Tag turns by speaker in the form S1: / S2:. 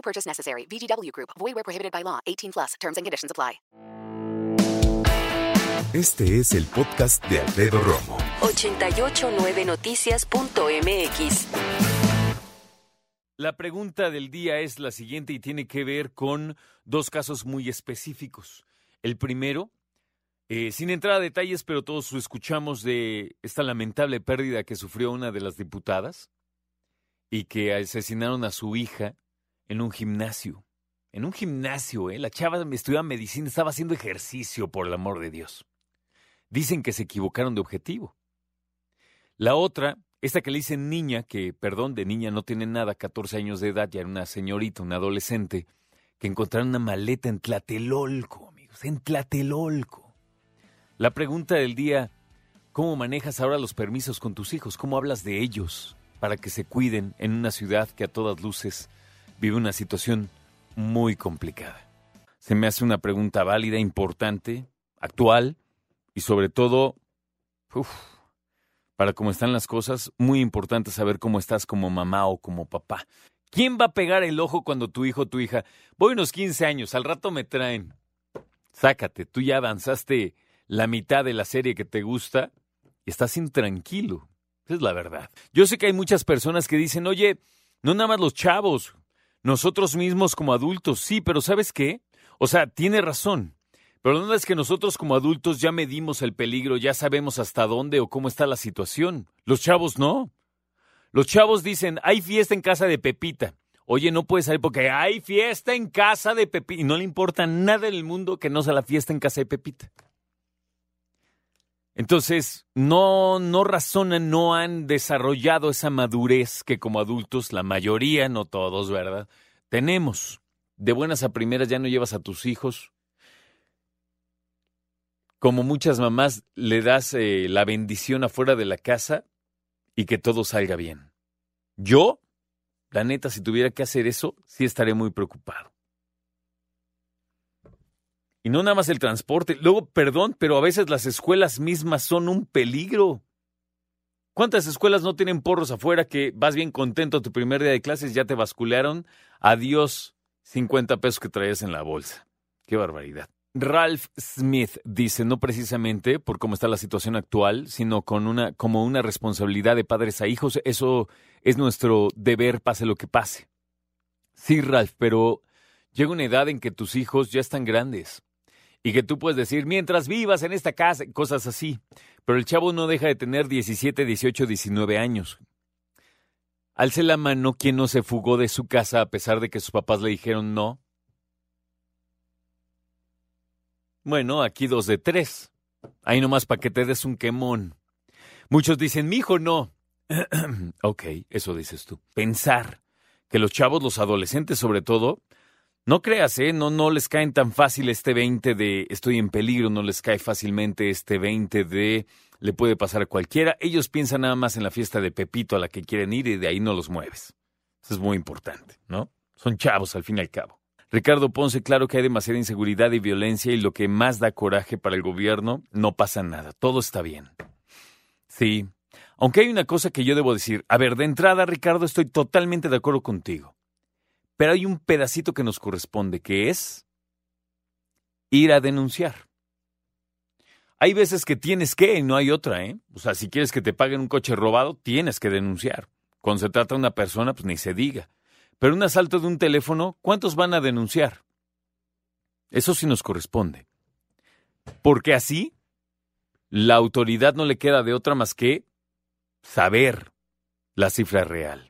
S1: No purchase necessary. VGW Group. Void where prohibited by law. 18 plus. Terms and conditions apply.
S2: Este es el podcast de Alfredo Romo.
S3: 889noticias.mx.
S4: La pregunta del día es la siguiente y tiene que ver con dos casos muy específicos. El primero, eh, sin entrar a detalles, pero todos escuchamos de esta lamentable pérdida que sufrió una de las diputadas y que asesinaron a su hija en un gimnasio. En un gimnasio, ¿eh? La chava estudiaba medicina, estaba haciendo ejercicio, por el amor de Dios. Dicen que se equivocaron de objetivo. La otra, esta que le dicen niña, que, perdón, de niña no tiene nada, 14 años de edad, ya era una señorita, una adolescente, que encontraron una maleta en Tlatelolco, amigos, en Tlatelolco. La pregunta del día, ¿cómo manejas ahora los permisos con tus hijos? ¿Cómo hablas de ellos para que se cuiden en una ciudad que a todas luces vive una situación muy complicada? Se me hace una pregunta válida, importante, actual y sobre todo, uf, para cómo están las cosas, muy importante saber cómo estás como mamá o como papá. ¿Quién va a pegar el ojo cuando tu hijo o tu hija, voy unos 15 años, al rato me traen? Sácate, tú ya avanzaste la mitad de la serie que te gusta y estás intranquilo. Esa es la verdad. Yo sé que hay muchas personas que dicen, oye, no nada más los chavos, nosotros mismos como adultos, sí, pero ¿sabes qué? O sea, tiene razón. Pero no es que nosotros como adultos ya medimos el peligro, ya sabemos hasta dónde o cómo está la situación. Los chavos no. Los chavos dicen, hay fiesta en casa de Pepita. Oye, no puede salir porque hay fiesta en casa de Pepita. Y no le importa nada en el mundo que no sea la fiesta en casa de Pepita. Entonces, no, no razonan, no han desarrollado esa madurez que como adultos, la mayoría, no todos, ¿verdad? Tenemos. De buenas a primeras ya no llevas a tus hijos como muchas mamás, le das eh, la bendición afuera de la casa y que todo salga bien. Yo, la neta, si tuviera que hacer eso, sí estaría muy preocupado. Y no nada más el transporte. Luego, perdón, pero a veces las escuelas mismas son un peligro. ¿Cuántas escuelas no tienen porros afuera que vas bien contento tu primer día de clases, ya te basculearon? Adiós, 50 pesos que traías en la bolsa. Qué barbaridad. Ralph Smith dice, no precisamente por cómo está la situación actual, sino con una, como una responsabilidad de padres a hijos. Eso es nuestro deber, pase lo que pase. Sí, Ralph, pero llega una edad en que tus hijos ya están grandes y que tú puedes decir, mientras vivas en esta casa, cosas así. Pero el chavo no deja de tener 17, 18, 19 años. Alce la mano quien no se fugó de su casa a pesar de que sus papás le dijeron no. Bueno, aquí dos de tres. Ahí nomás para que te des un quemón. Muchos dicen, mi hijo no. ok, eso dices tú. Pensar que los chavos, los adolescentes sobre todo, no creas, ¿eh? No, no les caen tan fácil este 20 de estoy en peligro, no les cae fácilmente este 20 de le puede pasar a cualquiera. Ellos piensan nada más en la fiesta de Pepito a la que quieren ir y de ahí no los mueves. Eso es muy importante, ¿no? Son chavos al fin y al cabo. Ricardo Ponce, claro que hay demasiada inseguridad y violencia y lo que más da coraje para el gobierno, no pasa nada, todo está bien. Sí, aunque hay una cosa que yo debo decir, a ver, de entrada, Ricardo, estoy totalmente de acuerdo contigo, pero hay un pedacito que nos corresponde, que es ir a denunciar. Hay veces que tienes que y no hay otra, ¿eh? O sea, si quieres que te paguen un coche robado, tienes que denunciar. Cuando se trata de una persona, pues ni se diga. Pero un asalto de un teléfono, ¿cuántos van a denunciar? Eso sí nos corresponde. Porque así, la autoridad no le queda de otra más que saber la cifra real.